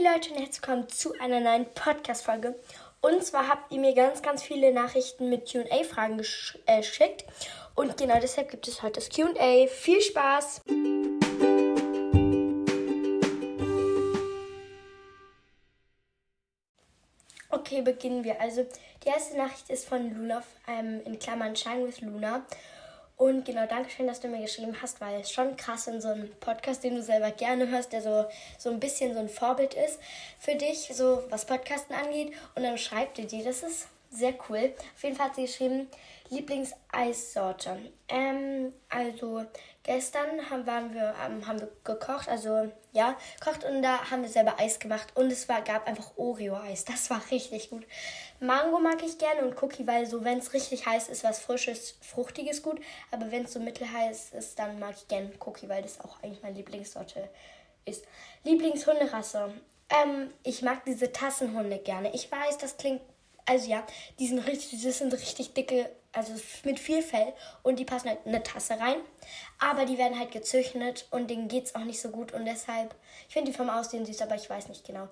Hey Leute und herzlich willkommen zu einer neuen Podcast-Folge. Und zwar habt ihr mir ganz, ganz viele Nachrichten mit QA-Fragen äh, geschickt. Und genau deshalb gibt es heute das QA. Viel Spaß! Okay, beginnen wir. Also, die erste Nachricht ist von Luna, ähm, in Klammern Shine with Luna. Und genau, danke schön, dass du mir geschrieben hast, weil es schon krass in so einem Podcast, den du selber gerne hörst, der so, so ein bisschen so ein Vorbild ist für dich, so was Podcasten angeht. Und dann schreibt ihr die, das ist sehr cool. Auf jeden Fall hat sie geschrieben, Lieblingseissorte. Ähm, also gestern haben, waren wir, ähm, haben wir gekocht, also ja, kocht und da haben wir selber Eis gemacht und es war, gab einfach Oreo-Eis. Das war richtig gut. Mango mag ich gerne und Cookie, weil so, wenn es richtig heiß ist, was Frisches, Fruchtiges gut. Aber wenn es so mittelheiß ist, dann mag ich gerne Cookie, weil das auch eigentlich meine Lieblingssorte ist. Lieblingshunderasse. Ähm, ich mag diese Tassenhunde gerne. Ich weiß, das klingt also ja, die sind richtig, das sind richtig dicke, also mit viel Fell und die passen halt in eine Tasse rein. Aber die werden halt gezüchtet und denen geht es auch nicht so gut und deshalb, ich finde die vom Aussehen süß, aber ich weiß nicht genau.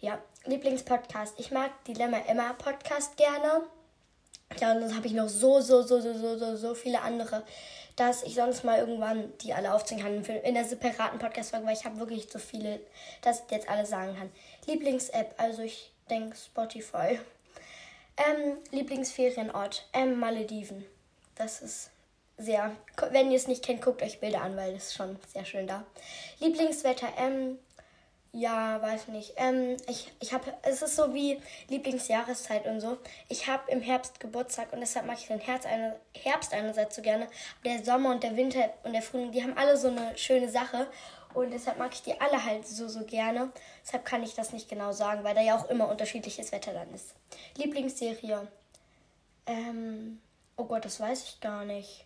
Ja, Lieblingspodcast. Ich mag Dilemma Emma Podcast gerne. Ja, und dann habe ich noch so, so, so, so, so, so, so viele andere, dass ich sonst mal irgendwann die alle aufziehen kann in der separaten Podcast-Folge, weil ich habe wirklich so viele, dass ich jetzt alle sagen kann. Lieblings-App, also ich denke Spotify. Ähm, Lieblingsferienort, ähm, Malediven. Das ist sehr, wenn ihr es nicht kennt, guckt euch Bilder an, weil es ist schon sehr schön da. Lieblingswetter, ähm, ja, weiß nicht. Ähm, ich, ich habe, es ist so wie Lieblingsjahreszeit und so. Ich habe im Herbst Geburtstag und deshalb mag ich den Herbst, eine, Herbst einerseits so gerne. Der Sommer und der Winter und der Frühling, die haben alle so eine schöne Sache. Und deshalb mag ich die alle halt so, so gerne. Deshalb kann ich das nicht genau sagen, weil da ja auch immer unterschiedliches Wetter dann ist. Lieblingsserie. Ähm, oh Gott, das weiß ich gar nicht.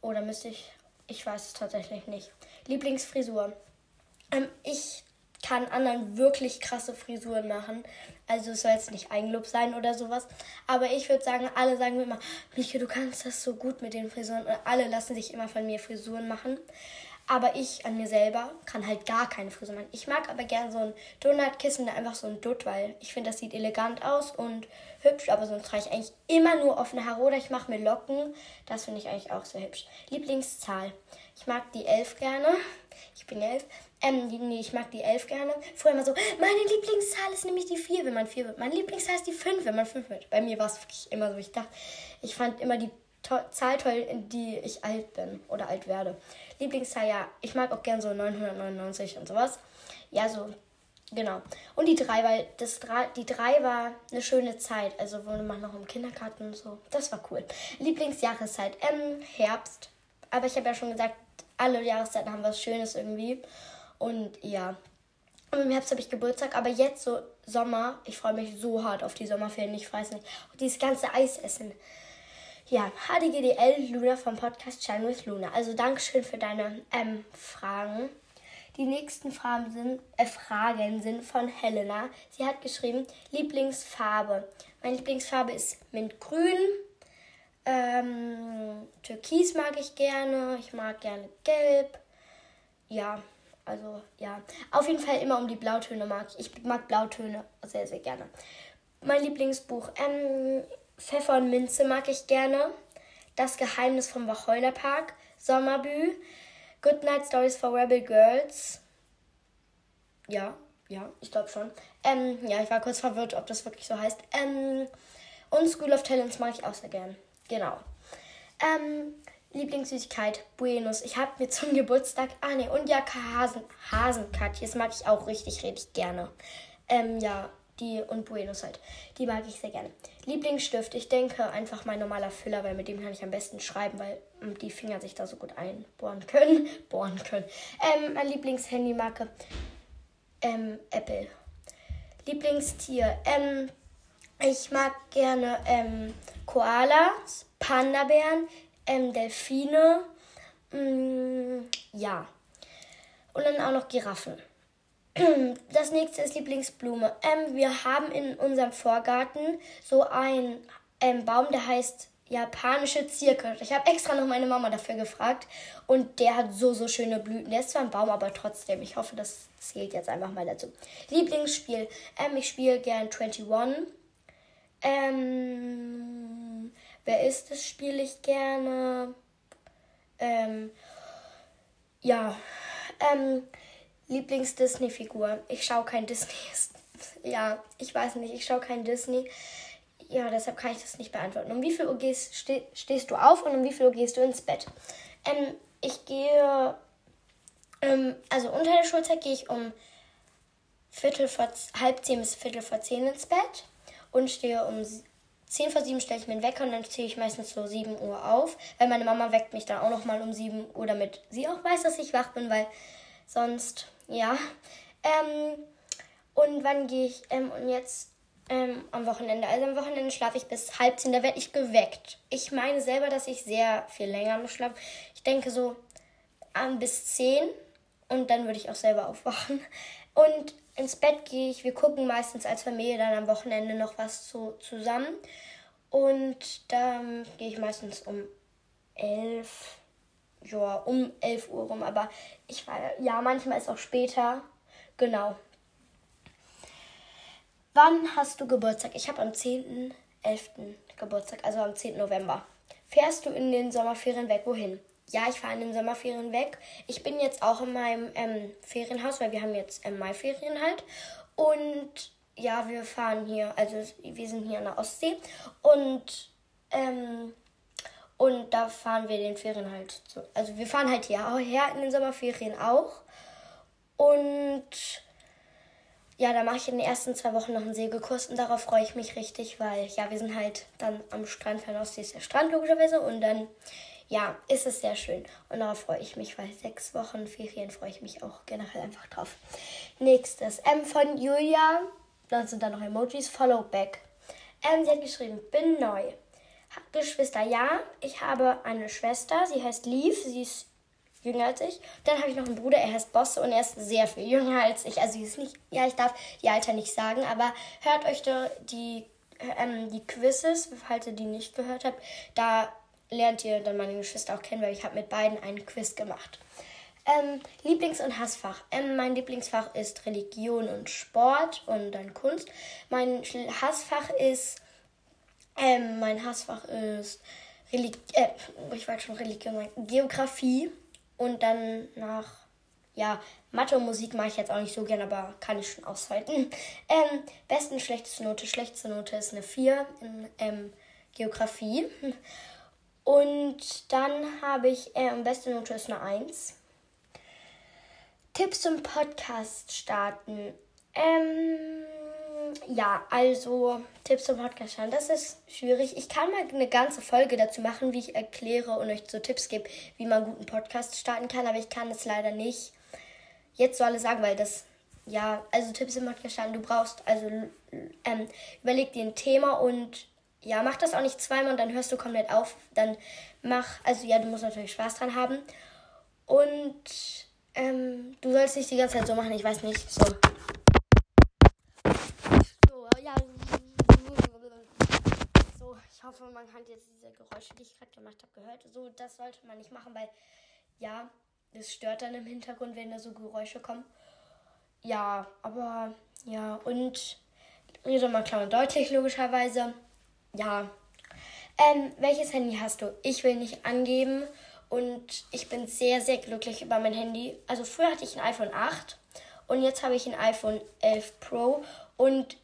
Oder müsste ich. Ich weiß es tatsächlich nicht. Lieblingsfrisur. Ähm, ich kann anderen wirklich krasse Frisuren machen. Also es soll jetzt nicht Eigenlob sein oder sowas. Aber ich würde sagen, alle sagen mir immer, Mieke, du kannst das so gut mit den Frisuren. Und alle lassen sich immer von mir Frisuren machen. Aber ich an mir selber kann halt gar keine Frisur machen. Ich mag aber gerne so ein Donutkissen, einfach so ein Dutt, weil ich finde, das sieht elegant aus und hübsch. Aber sonst trage ich eigentlich immer nur offene Haare oder ich mache mir Locken. Das finde ich eigentlich auch sehr hübsch. Lieblingszahl. Ich mag die 11 gerne. Ich bin 11. Ähm, nee, ich mag die 11 gerne. Früher immer so, meine Lieblingszahl ist nämlich die 4, wenn man 4 wird. Meine Lieblingszahl ist die 5, wenn man 5 wird. Bei mir war es wirklich immer so. Ich dachte, ich fand immer die to Zahl toll, in die ich alt bin oder alt werde. Lieblingszahl, ja, ich mag auch gern so 999 und sowas. Ja, so, genau. Und die 3, weil das 3, die 3 war eine schöne Zeit. Also wurde man noch im Kindergarten und so. Das war cool. Lieblingsjahreszeit, ähm, Herbst. Aber ich habe ja schon gesagt, alle Jahreszeiten haben was Schönes irgendwie. Und ja. Und im Herbst habe ich Geburtstag, aber jetzt so Sommer, ich freue mich so hart auf die Sommerferien, ich weiß nicht. Und dieses ganze Eis essen. Ja, HDGDL Luna vom Podcast Shine with Luna. Also Dankeschön für deine ähm, Fragen. Die nächsten Fragen sind, äh, Fragen sind von Helena. Sie hat geschrieben, Lieblingsfarbe. Meine Lieblingsfarbe ist Mintgrün. Ähm, Türkis mag ich gerne. Ich mag gerne Gelb. Ja, also ja. Auf jeden Fall immer um die Blautöne mag ich. Ich mag Blautöne sehr, sehr gerne. Mein Lieblingsbuch. Ähm, Pfeffer und Minze mag ich gerne. Das Geheimnis vom Wacholderpark. Sommerbü. Good Night Stories for Rebel Girls. Ja, ja, ich glaube schon. Ähm, ja, ich war kurz verwirrt, ob das wirklich so heißt. Ähm, und School of Talents mag ich auch sehr gern. Genau. Ähm, Lieblingssüßigkeit, Buenos. Ich habe mir zum Geburtstag, ah ne, und ja, Hasen, Hasenkatjes mag ich auch richtig, richtig gerne. Ähm, ja, die und Buenos halt. Die mag ich sehr gerne. Lieblingsstift, ich denke einfach mein normaler Füller, weil mit dem kann ich am besten schreiben, weil ähm, die Finger sich da so gut einbohren können. Bohren können. Ähm, mein Lieblingshandymarke, ähm, Apple. Lieblingstier, ähm, ich mag gerne, ähm, Koalas, Panda-Bären, ähm, Delfine, mh, mm, ja. Und dann auch noch Giraffen. Das nächste ist Lieblingsblume. Ähm, wir haben in unserem Vorgarten so einen ähm, Baum, der heißt, japanische Zierkirsch. Ich habe extra noch meine Mama dafür gefragt und der hat so, so schöne Blüten. Der ist zwar ein Baum, aber trotzdem. Ich hoffe, das zählt jetzt einfach mal dazu. Lieblingsspiel. Ähm, ich spiele gern 21. Ähm, wer ist das? Spiele ich gerne. Ähm, ja. Ähm, Lieblings-Disney-Figur. Ich schaue kein Disney. ja, ich weiß nicht, ich schaue kein Disney. Ja, deshalb kann ich das nicht beantworten. Um wie viel Uhr gehst, ste stehst du auf und um wie viel Uhr gehst du ins Bett? Ähm, ich gehe, ähm, also unter der Schulzeit gehe ich um Viertel vor, halb zehn bis Viertel vor zehn ins Bett und stehe um zehn vor sieben stelle ich mir einen Wecker und dann stehe ich meistens so sieben Uhr auf, weil meine Mama weckt mich dann auch noch mal um sieben Uhr, damit sie auch weiß, dass ich wach bin, weil sonst, ja. Ähm, und wann gehe ich, ähm, und jetzt ähm, am Wochenende. Also am Wochenende schlafe ich bis halb zehn, da werde ich geweckt. Ich meine selber, dass ich sehr viel länger noch schlafe. Ich denke so ähm, bis zehn und dann würde ich auch selber aufwachen. Und ins Bett gehe ich, wir gucken meistens als Familie dann am Wochenende noch was zu, zusammen. Und dann gehe ich meistens um elf, ja, um elf Uhr rum. Aber ich war, ja, manchmal ist auch später. Genau. Wann hast du Geburtstag? Ich habe am 10.11. Geburtstag, also am 10. November. Fährst du in den Sommerferien weg? Wohin? Ja, ich fahre in den Sommerferien weg. Ich bin jetzt auch in meinem ähm, Ferienhaus, weil wir haben jetzt ähm, Maiferien halt. Und ja, wir fahren hier, also wir sind hier an der Ostsee. Und ähm, und da fahren wir den Ferien halt zu. Also wir fahren halt hierher in den Sommerferien auch. Und ja, da mache ich in den ersten zwei Wochen noch einen Segelkurs und darauf freue ich mich richtig, weil ja, wir sind halt dann am Strand, Fernosti ist der Strand logischerweise und dann, ja, ist es sehr schön und darauf freue ich mich, weil sechs Wochen Ferien freue ich mich auch generell einfach drauf. Nächstes, M von Julia, dann sind da noch Emojis, Follow Back. Ähm, sie hat geschrieben, bin neu. Geschwister, ja, ich habe eine Schwester, sie heißt Liv, sie ist jünger als ich. Dann habe ich noch einen Bruder, er heißt Bosse und er ist sehr viel jünger als ich. Also ist nicht, ja, ich darf die Alter nicht sagen, aber hört euch die, ähm, die Quizzes, falls ihr die nicht gehört habt. Da lernt ihr dann meine Geschwister auch kennen, weil ich habe mit beiden einen Quiz gemacht. Ähm, Lieblings- und Hassfach. Ähm, mein Lieblingsfach ist Religion und Sport und dann Kunst. Mein Hassfach ist, ähm, mein Hassfach ist Relig äh, ich wollte schon Religion Geografie. Und dann nach, ja, Mathe und Musik mache ich jetzt auch nicht so gern, aber kann ich schon aushalten. Ähm, besten schlechteste Note. Schlechteste Note ist eine 4 in ähm, Geografie. Und dann habe ich, äh, beste Note ist eine 1. Tipps zum Podcast starten. Ähm, ja, also Tipps zum Podcast schauen, das ist schwierig. Ich kann mal eine ganze Folge dazu machen, wie ich erkläre und euch so Tipps gebe, wie man guten Podcast starten kann, aber ich kann es leider nicht jetzt so alles sagen, weil das, ja, also Tipps im Podcast starten, du brauchst, also ähm, überleg dir ein Thema und ja, mach das auch nicht zweimal und dann hörst du komplett auf. Dann mach, also ja, du musst natürlich Spaß dran haben. Und ähm, du sollst nicht die ganze Zeit so machen, ich weiß nicht, so. Hoffe, man hat jetzt diese Geräusche, die ich gerade gemacht habe, gehört. So, das sollte man nicht machen, weil ja, es stört dann im Hintergrund, wenn da so Geräusche kommen. Ja, aber ja, und rede mal klar und deutlich, logischerweise. Ja. Ähm, welches Handy hast du? Ich will nicht angeben und ich bin sehr, sehr glücklich über mein Handy. Also früher hatte ich ein iPhone 8 und jetzt habe ich ein iPhone 11 Pro und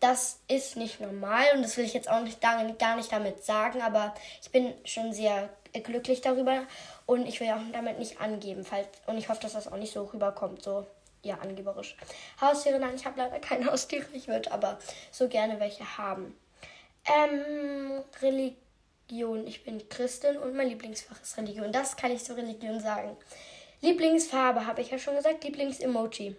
das ist nicht normal und das will ich jetzt auch nicht, gar nicht damit sagen, aber ich bin schon sehr glücklich darüber und ich will auch damit nicht angeben, falls, und ich hoffe, dass das auch nicht so rüberkommt, so ja, angeberisch. Haustiere, nein, ich habe leider keine Haustiere, ich würde aber so gerne welche haben. Ähm, Religion, ich bin Christin und mein Lieblingsfach ist Religion. Das kann ich zur Religion sagen. Lieblingsfarbe habe ich ja schon gesagt, Lieblingsemoji.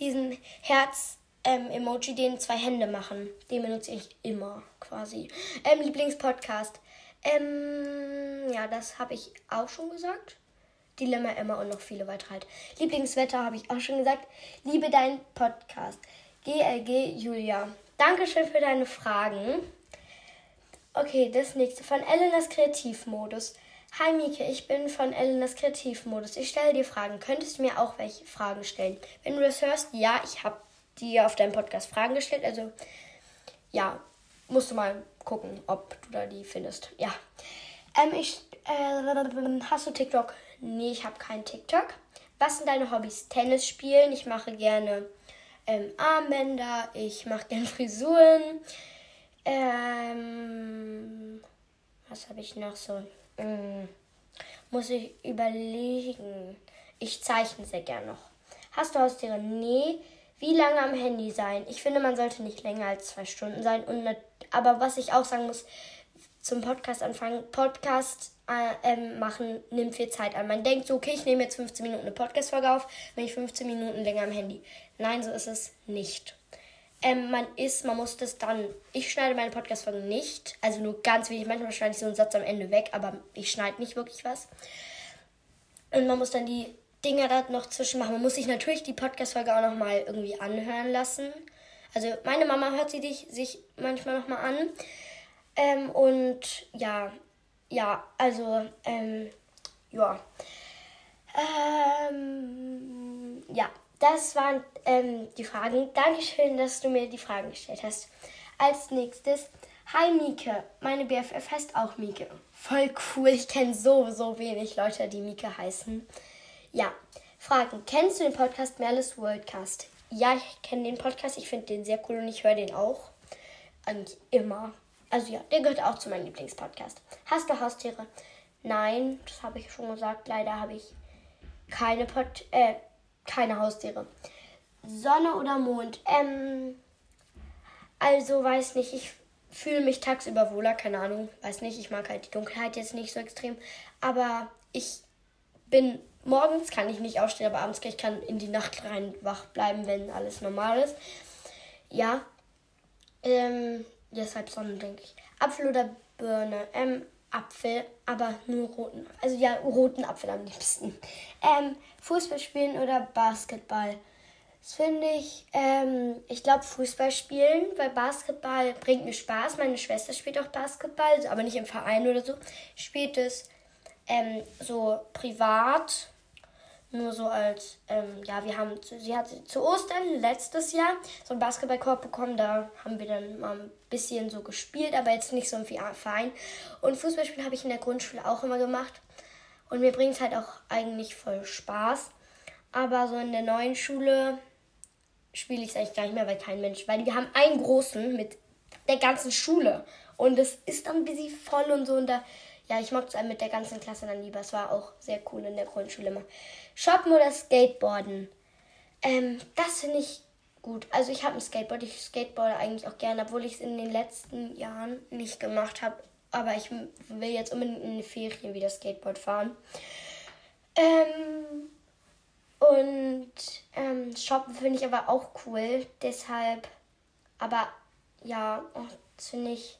Diesen Herz ähm, Emoji, den zwei Hände machen. Den benutze ich immer quasi. Ähm, Lieblingspodcast. Ähm, ja, das habe ich auch schon gesagt. Dilemma Emma und noch viele weitere halt. Lieblingswetter habe ich auch schon gesagt. Liebe deinen Podcast. GLG Julia. Dankeschön für deine Fragen. Okay, das nächste von Elenas Kreativmodus. Hi Mieke, ich bin von Elenas Kreativmodus. Ich stelle dir Fragen. Könntest du mir auch welche Fragen stellen? Wenn du das hörst, ja, ich habe dir auf deinem Podcast Fragen gestellt. Also, ja, musst du mal gucken, ob du da die findest. Ja. Ähm, ich, äh, hast du TikTok? Nee, ich habe keinen TikTok. Was sind deine Hobbys? Tennis spielen. Ich mache gerne ähm, Armbänder. Ich mache gerne Frisuren. Ähm, was habe ich noch so? Hm, muss ich überlegen. Ich zeichne sehr gern noch. Hast du Haustiere? Nee. Wie lange am Handy sein? Ich finde, man sollte nicht länger als zwei Stunden sein. Und aber was ich auch sagen muss, zum Podcast anfangen, Podcast äh, ähm, machen nimmt viel Zeit an. Man denkt so, okay, ich nehme jetzt 15 Minuten eine Podcast-Folge auf, wenn ich 15 Minuten länger am Handy. Nein, so ist es nicht. Ähm, man ist, man muss das dann. Ich schneide meine Podcast-Folgen nicht, also nur ganz wenig. Manchmal schneide ich so einen Satz am Ende weg, aber ich schneide nicht wirklich was. Und man muss dann die Dinger da noch zwischen machen. Man muss sich natürlich die Podcast-Folge auch nochmal irgendwie anhören lassen. Also meine Mama hört sie dich, sich manchmal nochmal an. Ähm, und ja, ja, also, ähm, ja. Ähm, ja, das waren ähm, die Fragen. Dankeschön, dass du mir die Fragen gestellt hast. Als nächstes, hi Mieke, meine BFF heißt auch Mieke. Voll cool, ich kenne so, so wenig Leute, die Mieke heißen. Ja, Fragen. Kennst du den Podcast Merles Worldcast? Ja, ich kenne den Podcast, ich finde den sehr cool und ich höre den auch. Eigentlich immer. Also ja, der gehört auch zu meinem Lieblingspodcast. Hast du Haustiere? Nein, das habe ich schon gesagt. Leider habe ich keine Pod äh, keine Haustiere. Sonne oder Mond? Ähm, also weiß nicht, ich fühle mich tagsüber wohler, keine Ahnung, weiß nicht, ich mag halt die Dunkelheit jetzt nicht so extrem, aber ich bin morgens kann ich nicht aufstehen, aber abends kann ich kann in die Nacht rein wach bleiben, wenn alles normal ist. Ja. Ähm, deshalb Sonne, denke ich. Apfel oder Birne? Ähm, Apfel, aber nur roten. Also ja, roten Apfel am liebsten. Ähm, Fußball spielen oder Basketball? Das finde ich, ähm, ich glaube Fußball spielen, weil Basketball bringt mir Spaß. Meine Schwester spielt auch Basketball, aber nicht im Verein oder so. Spielt es ähm, so privat nur so als, ähm, ja, wir haben, sie hat zu Ostern letztes Jahr so einen Basketballkorb bekommen. Da haben wir dann mal ein bisschen so gespielt, aber jetzt nicht so im Verein. Und Fußballspielen habe ich in der Grundschule auch immer gemacht. Und mir bringt es halt auch eigentlich voll Spaß. Aber so in der neuen Schule spiele ich es eigentlich gar nicht mehr, weil kein Mensch, weil wir haben einen großen mit der ganzen Schule. Und es ist dann ein bisschen voll und so. Und da ja, ich mag es mit der ganzen Klasse dann lieber. Es war auch sehr cool in der Grundschule immer. Shoppen oder Skateboarden? Ähm, das finde ich gut. Also ich habe ein Skateboard. Ich skateboarde eigentlich auch gerne, obwohl ich es in den letzten Jahren nicht gemacht habe. Aber ich will jetzt unbedingt in den Ferien wieder Skateboard fahren. Ähm, und ähm, Shoppen finde ich aber auch cool. Deshalb, aber ja, das finde ich,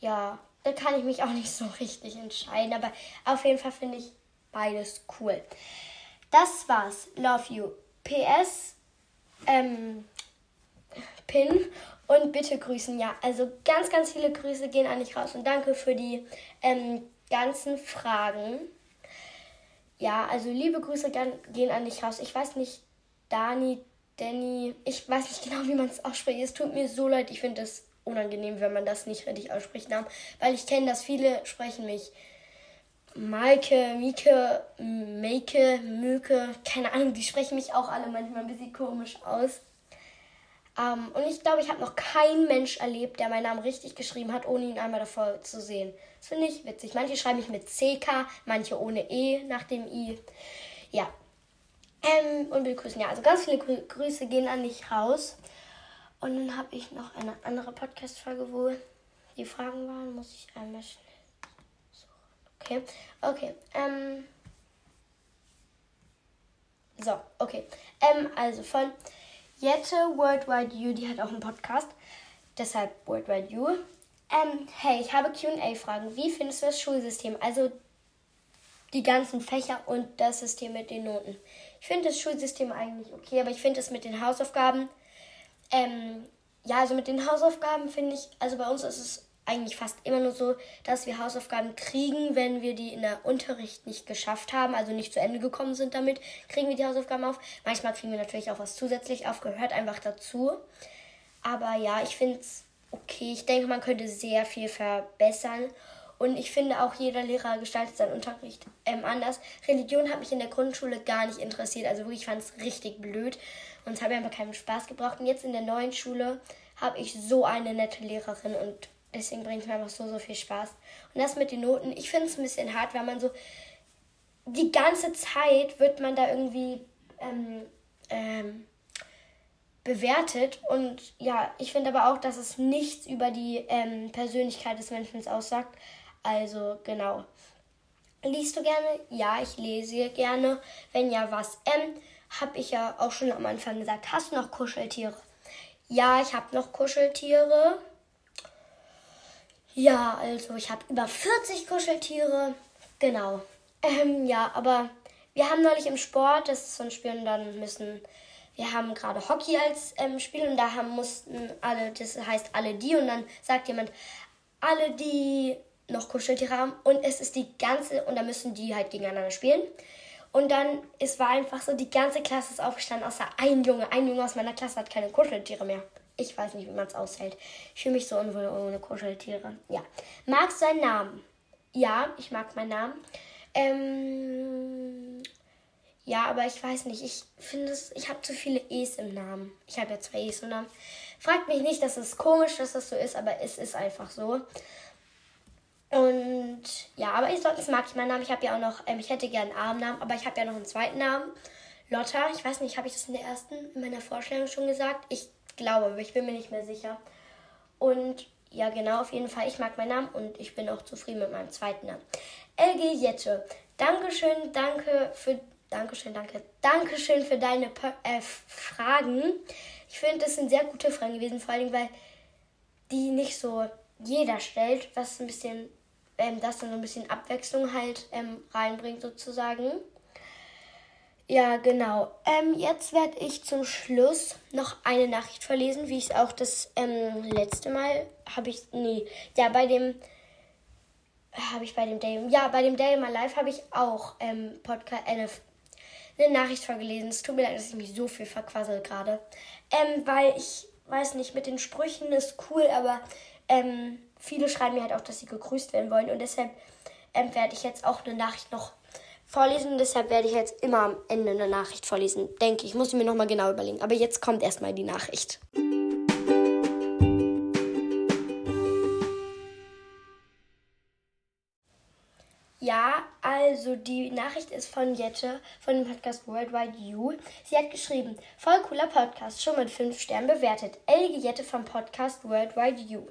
ja, da kann ich mich auch nicht so richtig entscheiden. Aber auf jeden Fall finde ich beides cool. Das war's. Love you. PS. Ähm, Pin und bitte grüßen. Ja, also ganz, ganz viele Grüße gehen an dich raus und danke für die ähm, ganzen Fragen. Ja, also liebe Grüße gehen an dich raus. Ich weiß nicht, Dani, Danny, ich weiß nicht genau, wie man es ausspricht. Es tut mir so leid. Ich finde es unangenehm, wenn man das nicht richtig ausspricht. Weil ich kenne, dass viele sprechen mich Maike, Mieke, Meike, Möke, keine Ahnung, die sprechen mich auch alle manchmal ein bisschen komisch aus. Ähm, und ich glaube, ich habe noch keinen Mensch erlebt, der meinen Namen richtig geschrieben hat, ohne ihn einmal davor zu sehen. Das finde ich witzig. Manche schreiben mich mit CK, manche ohne E nach dem I. Ja. Ähm, und begrüßen. Ja, also ganz viele Grüße gehen an dich raus. Und dann habe ich noch eine andere Podcast-Folge, wo die Fragen waren. Muss ich einmal schnell suchen. Okay, okay. Ähm. So, okay. Ähm, also von Jette Worldwide You, die hat auch einen Podcast. Deshalb Worldwide You. Ähm, hey, ich habe QA-Fragen. Wie findest du das Schulsystem? Also die ganzen Fächer und das System mit den Noten. Ich finde das Schulsystem eigentlich okay, aber ich finde es mit den Hausaufgaben ähm, ja, also mit den Hausaufgaben finde ich, also bei uns ist es eigentlich fast immer nur so, dass wir Hausaufgaben kriegen, wenn wir die in der Unterricht nicht geschafft haben, also nicht zu Ende gekommen sind damit, kriegen wir die Hausaufgaben auf. Manchmal kriegen wir natürlich auch was zusätzlich aufgehört, einfach dazu. Aber ja, ich finde es okay. Ich denke, man könnte sehr viel verbessern. Und ich finde auch, jeder Lehrer gestaltet seinen Unterricht ähm, anders. Religion hat mich in der Grundschule gar nicht interessiert. Also wirklich, ich fand es richtig blöd. Und es hat mir einfach keinen Spaß gebraucht. Und jetzt in der neuen Schule habe ich so eine nette Lehrerin und deswegen bringt es mir einfach so, so viel Spaß. Und das mit den Noten, ich finde es ein bisschen hart, weil man so die ganze Zeit wird man da irgendwie ähm, ähm, bewertet. Und ja, ich finde aber auch, dass es nichts über die ähm, Persönlichkeit des Menschen aussagt. Also genau. Liest du gerne? Ja, ich lese gerne. Wenn ja, was? Ähm, habe ich ja auch schon am Anfang gesagt. Hast du noch Kuscheltiere? Ja, ich habe noch Kuscheltiere. Ja, also ich habe über 40 Kuscheltiere. Genau. Ähm, ja, aber wir haben neulich im Sport, das ist so ein Spiel, und dann müssen, wir haben gerade Hockey als ähm, Spiel und da haben, mussten alle, das heißt alle die und dann sagt jemand, alle die noch Kuscheltiere haben und es ist die ganze, und da müssen die halt gegeneinander spielen. Und dann, es war einfach so, die ganze Klasse ist aufgestanden, außer ein Junge. Ein Junge aus meiner Klasse hat keine Kuscheltiere mehr. Ich weiß nicht, wie man es aushält. Ich fühle mich so unwohl ohne Kuscheltiere. Ja. Magst du deinen Namen? Ja, ich mag meinen Namen. Ähm, ja, aber ich weiß nicht. Ich finde es, ich habe zu viele E's im Namen. Ich habe ja zwei E's im Namen. Fragt mich nicht, dass es komisch, dass das so ist, aber es ist einfach so. Und ja, aber ich, sonst mag ich meinen Namen. Ich habe ja auch noch, ähm, ich hätte gerne einen Armnamen, aber ich habe ja noch einen zweiten Namen. Lotta, ich weiß nicht, habe ich das in der ersten, in meiner Vorstellung schon gesagt? Ich glaube, aber ich bin mir nicht mehr sicher. Und ja, genau, auf jeden Fall, ich mag meinen Namen und ich bin auch zufrieden mit meinem zweiten Namen. LG Jette, Dankeschön, danke für, Dankeschön, danke, Dankeschön für deine äh, Fragen. Ich finde, das sind sehr gute Fragen gewesen, vor allem, weil die nicht so jeder stellt, was ein bisschen ähm, das dann so ein bisschen Abwechslung halt ähm, reinbringt sozusagen. Ja, genau. Ähm, jetzt werde ich zum Schluss noch eine Nachricht verlesen, wie ich es auch das ähm, letzte Mal habe ich. Nee, ja, bei dem. Habe ich bei dem Day. Ja, bei dem Day My Life habe ich auch ähm, Podcast, äh, eine, eine Nachricht vorgelesen. Es tut mir leid, dass ich mich so viel verquassel gerade. Ähm, weil ich weiß nicht, mit den Sprüchen ist cool, aber ähm, viele schreiben mir halt auch, dass sie gegrüßt werden wollen. Und deshalb ähm, werde ich jetzt auch eine Nachricht noch vorlesen. Deshalb werde ich jetzt immer am Ende eine Nachricht vorlesen. Denke ich, muss ich mir nochmal genau überlegen. Aber jetzt kommt erstmal die Nachricht. Ja, also die Nachricht ist von Jette von dem Podcast Worldwide You. Sie hat geschrieben, voll cooler Podcast, schon mit 5 Sternen bewertet. Ellige Jette vom Podcast Worldwide You.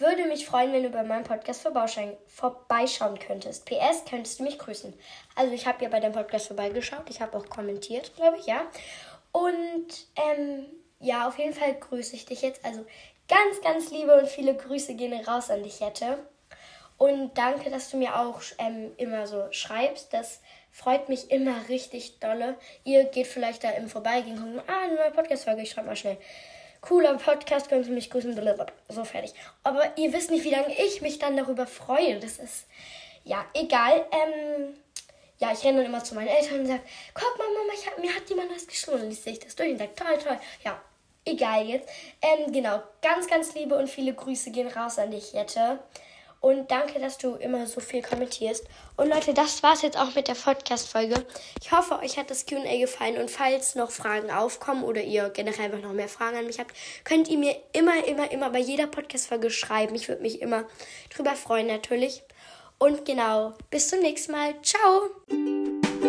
Würde mich freuen, wenn du bei meinem Podcast vorbeischauen könntest. PS, könntest du mich grüßen. Also ich habe ja bei deinem Podcast vorbeigeschaut, ich habe auch kommentiert, glaube ich, ja. Und ähm, ja, auf jeden Fall grüße ich dich jetzt. Also ganz, ganz liebe und viele Grüße gehen raus an dich, Jette. Und danke, dass du mir auch ähm, immer so schreibst. Das freut mich immer richtig dolle. Ihr geht vielleicht da im Vorbeigehen und guckt, ah, eine neue Podcast-Folge, ich schreibe mal schnell. Cooler Podcast, könnt ihr mich grüßen, so fertig. Aber ihr wisst nicht, wie lange ich mich dann darüber freue. Das ist, ja, egal. Ähm, ja, ich renne dann immer zu meinen Eltern und sage, guck mal, Mama, hab, mir hat jemand was geschrieben. Und ich sehe das durch und sage, toll, toll. Ja, egal jetzt. Ähm, genau, ganz, ganz liebe und viele Grüße gehen raus an dich, Jette. Und danke, dass du immer so viel kommentierst. Und Leute, das war's jetzt auch mit der Podcast-Folge. Ich hoffe, euch hat das QA gefallen. Und falls noch Fragen aufkommen oder ihr generell einfach noch mehr Fragen an mich habt, könnt ihr mir immer, immer, immer bei jeder Podcast-Folge schreiben. Ich würde mich immer drüber freuen, natürlich. Und genau, bis zum nächsten Mal. Ciao!